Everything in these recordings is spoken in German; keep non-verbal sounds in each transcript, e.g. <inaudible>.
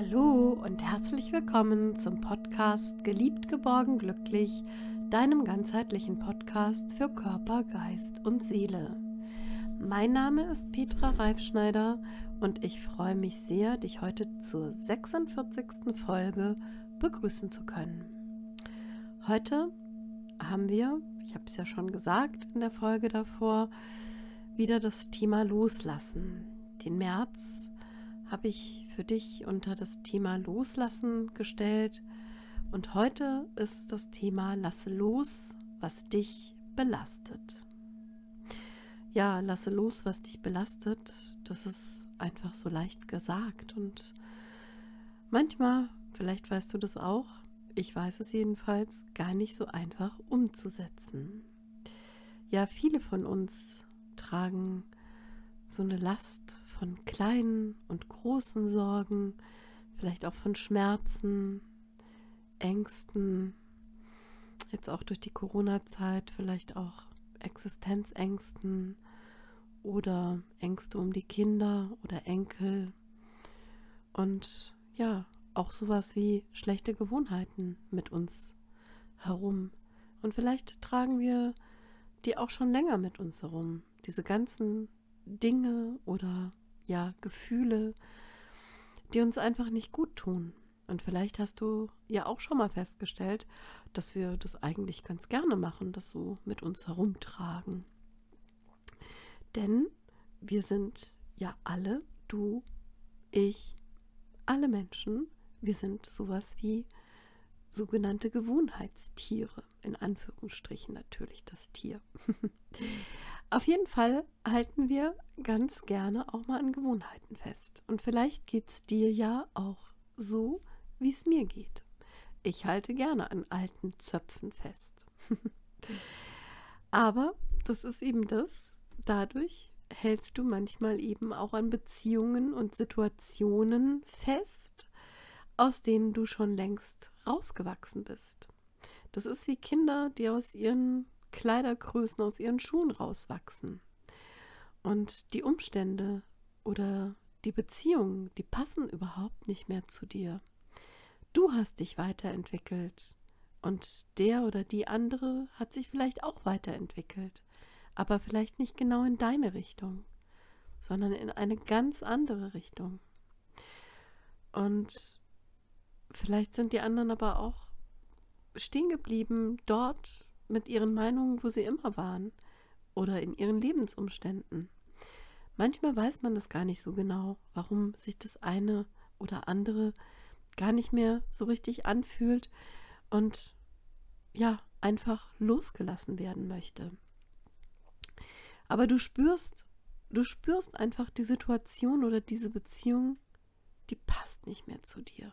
Hallo und herzlich willkommen zum Podcast Geliebt, geborgen, glücklich, deinem ganzheitlichen Podcast für Körper, Geist und Seele. Mein Name ist Petra Reifschneider und ich freue mich sehr, dich heute zur 46. Folge begrüßen zu können. Heute haben wir, ich habe es ja schon gesagt in der Folge davor, wieder das Thema Loslassen. Den März habe ich für dich unter das Thema Loslassen gestellt. Und heute ist das Thema Lasse los, was dich belastet. Ja, lasse los, was dich belastet. Das ist einfach so leicht gesagt. Und manchmal, vielleicht weißt du das auch, ich weiß es jedenfalls, gar nicht so einfach umzusetzen. Ja, viele von uns tragen so eine Last von kleinen und großen Sorgen, vielleicht auch von Schmerzen, Ängsten, jetzt auch durch die Corona-Zeit, vielleicht auch Existenzängsten oder Ängste um die Kinder oder Enkel und ja, auch sowas wie schlechte Gewohnheiten mit uns herum. Und vielleicht tragen wir die auch schon länger mit uns herum. Diese ganzen Dinge oder ja, Gefühle, die uns einfach nicht gut tun. Und vielleicht hast du ja auch schon mal festgestellt, dass wir das eigentlich ganz gerne machen, das so mit uns herumtragen. Denn wir sind ja alle, du, ich, alle Menschen, wir sind sowas wie sogenannte Gewohnheitstiere, in Anführungsstrichen natürlich das Tier. <laughs> Auf jeden Fall halten wir ganz gerne auch mal an Gewohnheiten fest. Und vielleicht geht es dir ja auch so, wie es mir geht. Ich halte gerne an alten Zöpfen fest. <laughs> Aber das ist eben das, dadurch hältst du manchmal eben auch an Beziehungen und Situationen fest, aus denen du schon längst rausgewachsen bist. Das ist wie Kinder, die aus ihren Kleidergrößen aus ihren Schuhen rauswachsen. Und die Umstände oder die Beziehungen, die passen überhaupt nicht mehr zu dir. Du hast dich weiterentwickelt und der oder die andere hat sich vielleicht auch weiterentwickelt, aber vielleicht nicht genau in deine Richtung, sondern in eine ganz andere Richtung. Und vielleicht sind die anderen aber auch stehen geblieben dort, mit ihren Meinungen, wo sie immer waren oder in ihren Lebensumständen. Manchmal weiß man das gar nicht so genau, warum sich das eine oder andere gar nicht mehr so richtig anfühlt und ja, einfach losgelassen werden möchte. Aber du spürst, du spürst einfach die Situation oder diese Beziehung, die passt nicht mehr zu dir.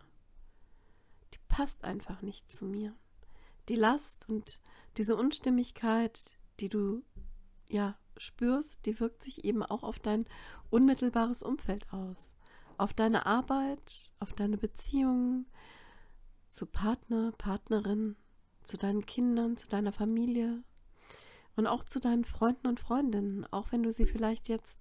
Die passt einfach nicht zu mir die Last und diese Unstimmigkeit, die du ja spürst, die wirkt sich eben auch auf dein unmittelbares Umfeld aus. Auf deine Arbeit, auf deine Beziehungen zu Partner, Partnerin, zu deinen Kindern, zu deiner Familie und auch zu deinen Freunden und Freundinnen, auch wenn du sie vielleicht jetzt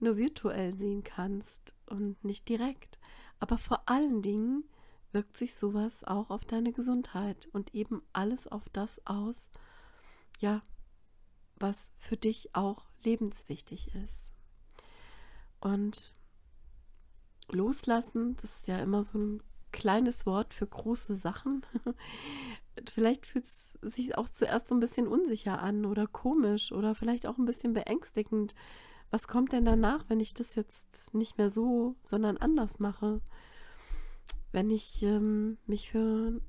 nur virtuell sehen kannst und nicht direkt. Aber vor allen Dingen wirkt sich sowas auch auf deine Gesundheit und eben alles auf das aus, ja, was für dich auch lebenswichtig ist. Und loslassen, das ist ja immer so ein kleines Wort für große Sachen. <laughs> vielleicht fühlt es sich auch zuerst so ein bisschen unsicher an oder komisch oder vielleicht auch ein bisschen beängstigend. Was kommt denn danach, wenn ich das jetzt nicht mehr so, sondern anders mache? Wenn ich ähm, mich für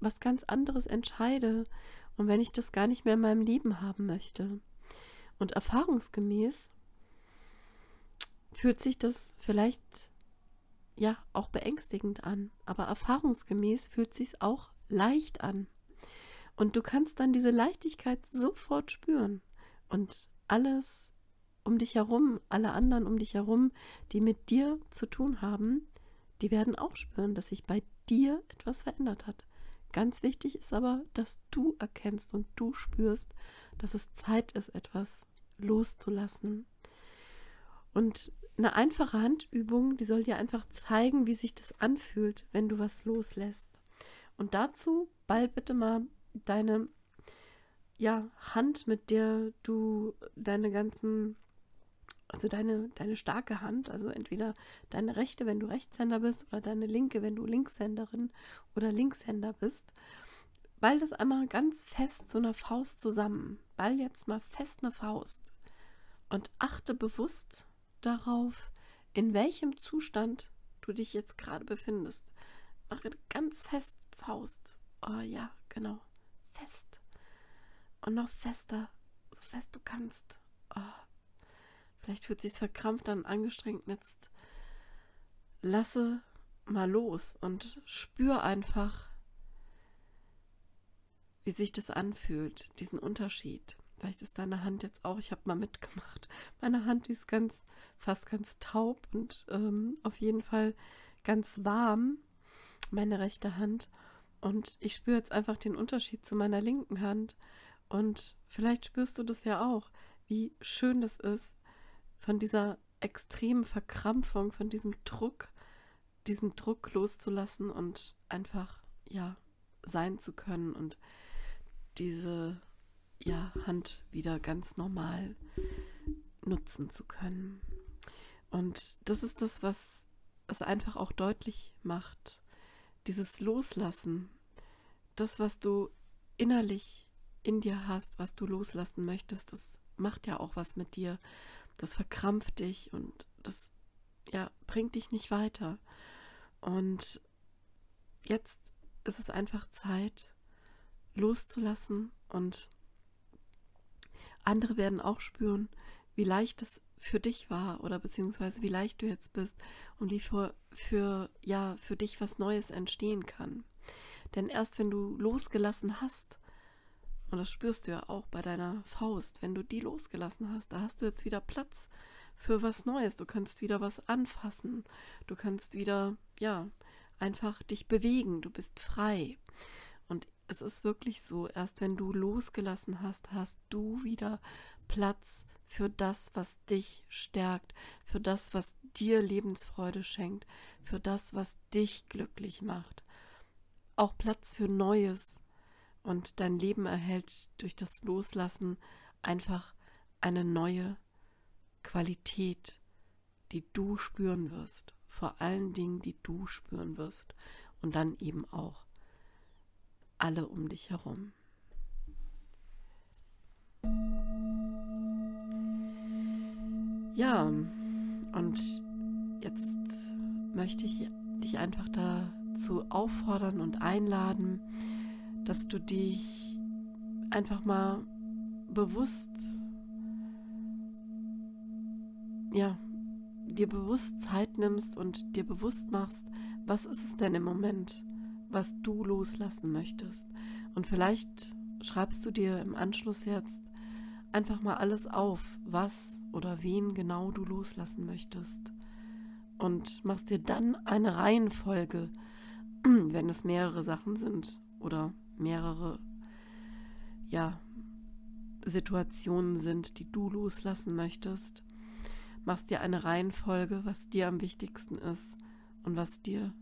was ganz anderes entscheide und wenn ich das gar nicht mehr in meinem Leben haben möchte. Und erfahrungsgemäß fühlt sich das vielleicht ja auch beängstigend an, aber erfahrungsgemäß fühlt sich auch leicht an. Und du kannst dann diese Leichtigkeit sofort spüren und alles um dich herum, alle anderen um dich herum, die mit dir zu tun haben, die werden auch spüren, dass sich bei dir etwas verändert hat. Ganz wichtig ist aber, dass du erkennst und du spürst, dass es Zeit ist, etwas loszulassen. Und eine einfache Handübung, die soll dir einfach zeigen, wie sich das anfühlt, wenn du was loslässt. Und dazu ball bitte mal deine ja, Hand, mit der du deine ganzen, also deine, deine starke Hand, also entweder deine rechte, wenn du Rechtshänder bist, oder deine linke, wenn du Linkshänderin oder Linkshänder bist, ball das einmal ganz fest zu einer Faust zusammen. Ball jetzt mal fest eine Faust und achte bewusst darauf, in welchem Zustand du dich jetzt gerade befindest. Mache ganz fest Faust. Oh ja, genau. Fest. Und noch fester, so fest du kannst. Oh. Vielleicht fühlt sich verkrampft an, angestrengt. Jetzt lasse mal los und spür einfach, wie sich das anfühlt, diesen Unterschied. Vielleicht ist deine Hand jetzt auch, ich habe mal mitgemacht. <laughs> Meine Hand ist ganz, fast ganz taub und ähm, auf jeden Fall ganz warm, meine rechte Hand. Und ich spüre jetzt einfach den Unterschied zu meiner linken Hand. Und vielleicht spürst du das ja auch, wie schön das ist, von dieser extremen Verkrampfung, von diesem Druck, diesen Druck loszulassen und einfach, ja, sein zu können und diese ja, Hand wieder ganz normal nutzen zu können. Und das ist das, was es einfach auch deutlich macht. Dieses Loslassen, das, was du innerlich in dir hast, was du loslassen möchtest, das macht ja auch was mit dir. Das verkrampft dich und das ja, bringt dich nicht weiter. Und jetzt ist es einfach Zeit, loszulassen und andere werden auch spüren, wie leicht es für dich war oder beziehungsweise wie leicht du jetzt bist und wie für, für, ja, für dich was Neues entstehen kann. Denn erst wenn du losgelassen hast, und das spürst du ja auch bei deiner Faust, wenn du die losgelassen hast, da hast du jetzt wieder Platz für was Neues. Du kannst wieder was anfassen. Du kannst wieder, ja, einfach dich bewegen. Du bist frei. Und es ist wirklich so, erst wenn du losgelassen hast, hast du wieder Platz für das, was dich stärkt, für das, was dir Lebensfreude schenkt, für das, was dich glücklich macht. Auch Platz für Neues. Und dein Leben erhält durch das Loslassen einfach eine neue Qualität, die du spüren wirst. Vor allen Dingen, die du spüren wirst. Und dann eben auch alle um dich herum. Ja, und jetzt möchte ich dich einfach dazu auffordern und einladen, dass du dich einfach mal bewusst, ja, dir bewusst Zeit nimmst und dir bewusst machst, was ist es denn im Moment, was du loslassen möchtest. Und vielleicht schreibst du dir im Anschluss jetzt einfach mal alles auf, was oder wen genau du loslassen möchtest. Und machst dir dann eine Reihenfolge, <clears throat> wenn es mehrere Sachen sind oder mehrere ja, Situationen sind, die du loslassen möchtest. Machst dir eine Reihenfolge, was dir am wichtigsten ist und was dir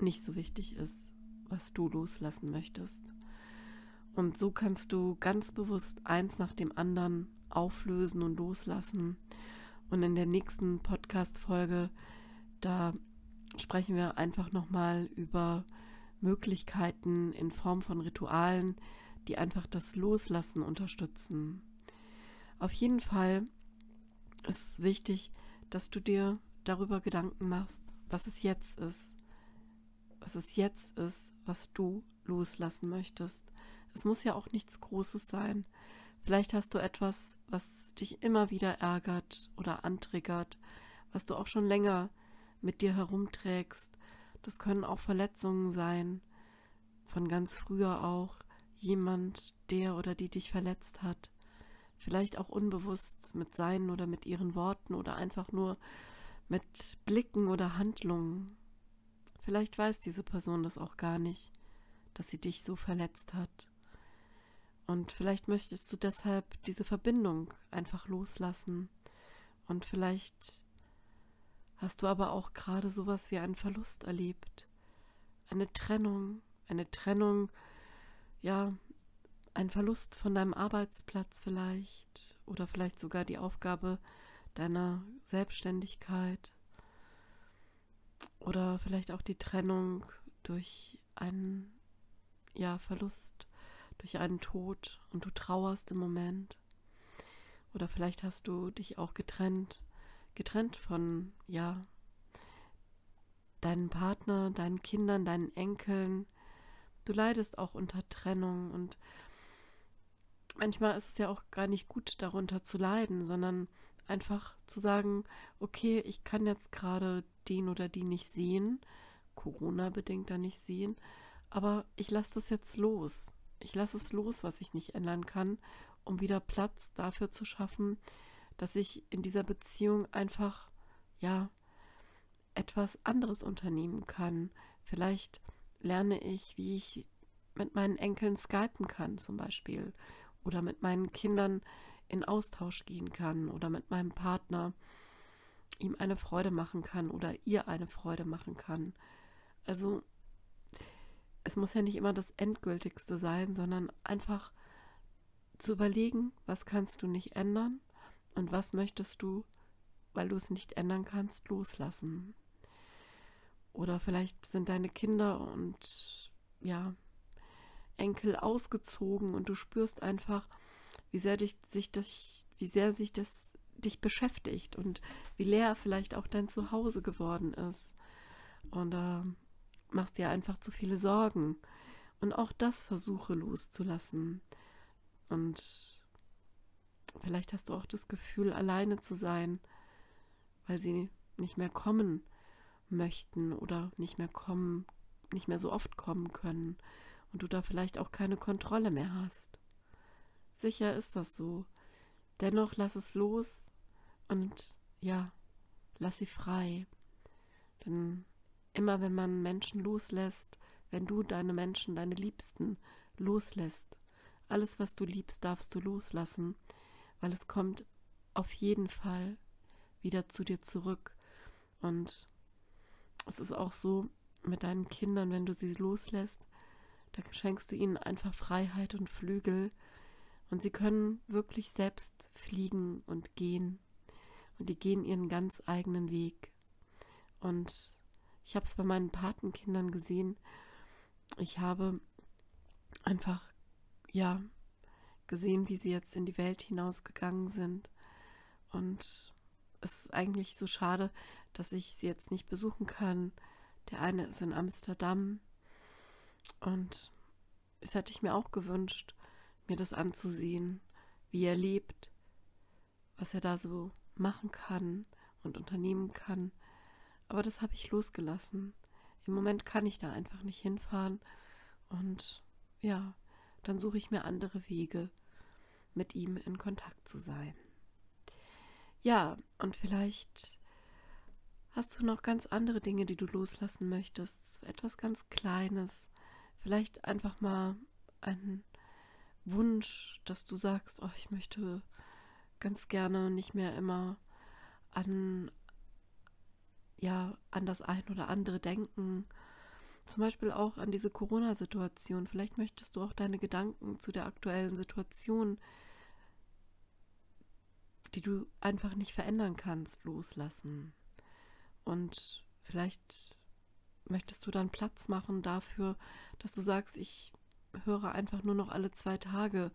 nicht so wichtig ist, was du loslassen möchtest. Und so kannst du ganz bewusst eins nach dem anderen auflösen und loslassen. Und in der nächsten Podcast-Folge, da sprechen wir einfach nochmal über Möglichkeiten in Form von Ritualen, die einfach das Loslassen unterstützen. Auf jeden Fall ist es wichtig, dass du dir darüber Gedanken machst, was es jetzt ist, was es jetzt ist, was du loslassen möchtest. Es muss ja auch nichts Großes sein. Vielleicht hast du etwas, was dich immer wieder ärgert oder antriggert, was du auch schon länger mit dir herumträgst. Das können auch Verletzungen sein, von ganz früher auch jemand, der oder die dich verletzt hat. Vielleicht auch unbewusst mit seinen oder mit ihren Worten oder einfach nur mit Blicken oder Handlungen. Vielleicht weiß diese Person das auch gar nicht, dass sie dich so verletzt hat. Und vielleicht möchtest du deshalb diese Verbindung einfach loslassen. Und vielleicht hast du aber auch gerade sowas wie einen Verlust erlebt. Eine Trennung, eine Trennung, ja, ein Verlust von deinem Arbeitsplatz vielleicht oder vielleicht sogar die Aufgabe deiner Selbstständigkeit oder vielleicht auch die Trennung durch einen ja, Verlust, durch einen Tod und du trauerst im Moment. Oder vielleicht hast du dich auch getrennt, getrennt von, ja, deinem Partner, deinen Kindern, deinen Enkeln. Du leidest auch unter Trennung und manchmal ist es ja auch gar nicht gut, darunter zu leiden, sondern einfach zu sagen, okay, ich kann jetzt gerade den oder die nicht sehen, Corona bedingt da nicht sehen, aber ich lasse das jetzt los. Ich lasse es los, was ich nicht ändern kann, um wieder Platz dafür zu schaffen, dass ich in dieser Beziehung einfach, ja, etwas anderes unternehmen kann. Vielleicht lerne ich, wie ich mit meinen Enkeln skypen kann, zum Beispiel, oder mit meinen Kindern in Austausch gehen kann, oder mit meinem Partner ihm eine Freude machen kann oder ihr eine Freude machen kann. Also es muss ja nicht immer das Endgültigste sein, sondern einfach zu überlegen, was kannst du nicht ändern und was möchtest du, weil du es nicht ändern kannst, loslassen. Oder vielleicht sind deine Kinder und ja, Enkel ausgezogen und du spürst einfach, wie sehr dich, sich das, wie sehr sich das dich beschäftigt und wie leer vielleicht auch dein Zuhause geworden ist. Und da äh, machst dir einfach zu viele Sorgen. Und auch das versuche loszulassen. Und vielleicht hast du auch das Gefühl, alleine zu sein, weil sie nicht mehr kommen möchten oder nicht mehr kommen, nicht mehr so oft kommen können und du da vielleicht auch keine Kontrolle mehr hast. Sicher ist das so. Dennoch lass es los und ja, lass sie frei. Denn immer wenn man Menschen loslässt, wenn du deine Menschen, deine Liebsten loslässt, alles, was du liebst, darfst du loslassen, weil es kommt auf jeden Fall wieder zu dir zurück. Und es ist auch so mit deinen Kindern, wenn du sie loslässt, da schenkst du ihnen einfach Freiheit und Flügel und sie können wirklich selbst fliegen und gehen. Und die gehen ihren ganz eigenen Weg. Und ich habe es bei meinen Patenkindern gesehen. Ich habe einfach, ja, gesehen, wie sie jetzt in die Welt hinausgegangen sind. Und es ist eigentlich so schade, dass ich sie jetzt nicht besuchen kann. Der eine ist in Amsterdam. Und es hätte ich mir auch gewünscht, mir das anzusehen, wie er lebt, was er da so machen kann und unternehmen kann. Aber das habe ich losgelassen. Im Moment kann ich da einfach nicht hinfahren. Und ja, dann suche ich mir andere Wege, mit ihm in Kontakt zu sein. Ja, und vielleicht hast du noch ganz andere Dinge, die du loslassen möchtest. Etwas ganz Kleines. Vielleicht einfach mal einen Wunsch, dass du sagst, oh, ich möchte ganz gerne nicht mehr immer an ja an das ein oder andere denken. Zum Beispiel auch an diese Corona-Situation. Vielleicht möchtest du auch deine Gedanken zu der aktuellen Situation, die du einfach nicht verändern kannst, loslassen. Und vielleicht möchtest du dann Platz machen dafür, dass du sagst, ich höre einfach nur noch alle zwei Tage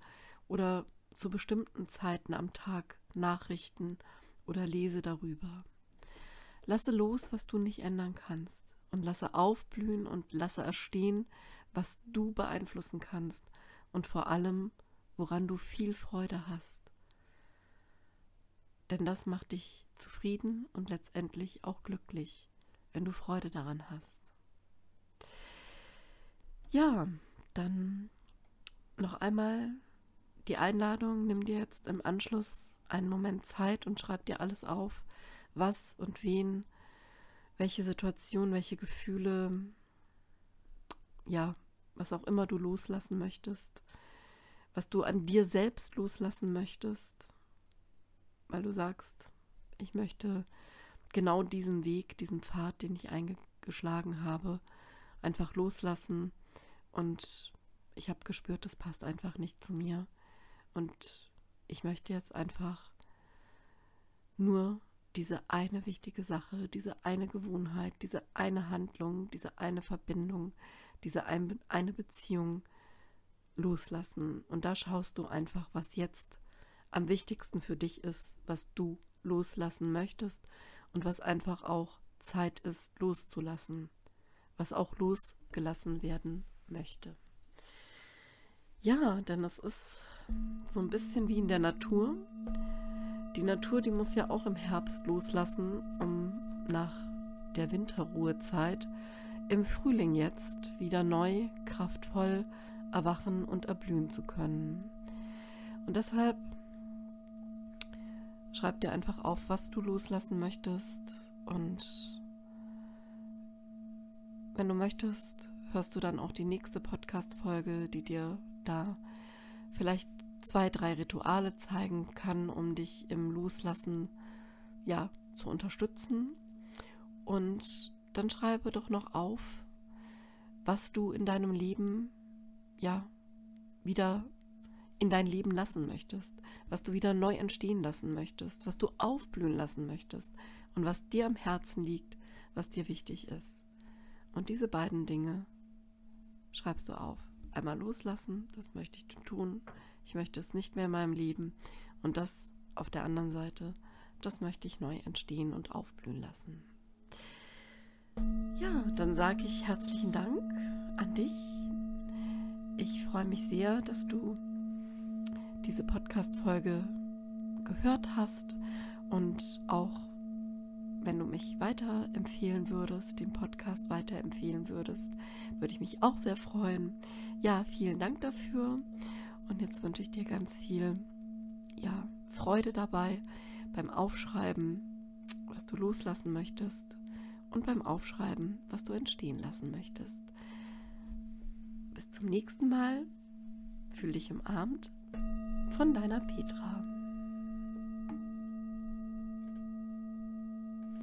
oder zu bestimmten Zeiten am Tag Nachrichten oder lese darüber. Lasse los, was du nicht ändern kannst und lasse aufblühen und lasse erstehen, was du beeinflussen kannst und vor allem, woran du viel Freude hast. Denn das macht dich zufrieden und letztendlich auch glücklich, wenn du Freude daran hast. Ja, dann noch einmal die Einladung, nimm dir jetzt im Anschluss einen Moment Zeit und schreib dir alles auf, was und wen, welche Situation, welche Gefühle, ja, was auch immer du loslassen möchtest, was du an dir selbst loslassen möchtest, weil du sagst, ich möchte genau diesen Weg, diesen Pfad, den ich eingeschlagen habe, einfach loslassen. Und ich habe gespürt, das passt einfach nicht zu mir. Und ich möchte jetzt einfach nur diese eine wichtige Sache, diese eine Gewohnheit, diese eine Handlung, diese eine Verbindung, diese ein, eine Beziehung loslassen. Und da schaust du einfach, was jetzt am wichtigsten für dich ist, was du loslassen möchtest und was einfach auch Zeit ist, loszulassen, was auch losgelassen werden möchte. Ja, denn es ist so ein bisschen wie in der Natur. Die Natur, die muss ja auch im Herbst loslassen, um nach der Winterruhezeit im Frühling jetzt wieder neu, kraftvoll erwachen und erblühen zu können. Und deshalb schreib dir einfach auf, was du loslassen möchtest und wenn du möchtest, hörst du dann auch die nächste Podcast-Folge, die dir da vielleicht zwei, drei Rituale zeigen kann, um dich im Loslassen ja zu unterstützen. Und dann schreibe doch noch auf, was du in deinem Leben ja wieder in dein Leben lassen möchtest, was du wieder neu entstehen lassen möchtest, was du aufblühen lassen möchtest und was dir am Herzen liegt, was dir wichtig ist. Und diese beiden Dinge schreibst du auf. Einmal loslassen, das möchte ich tun. Ich möchte es nicht mehr in meinem Leben. Und das auf der anderen Seite, das möchte ich neu entstehen und aufblühen lassen. Ja, dann sage ich herzlichen Dank an dich. Ich freue mich sehr, dass du diese Podcast-Folge gehört hast und auch wenn du mich weiterempfehlen würdest, den Podcast weiterempfehlen würdest, würde ich mich auch sehr freuen. Ja, vielen Dank dafür. Und jetzt wünsche ich dir ganz viel ja, Freude dabei beim Aufschreiben, was du loslassen möchtest und beim Aufschreiben, was du entstehen lassen möchtest. Bis zum nächsten Mal. Fühl dich umarmt von deiner Petra.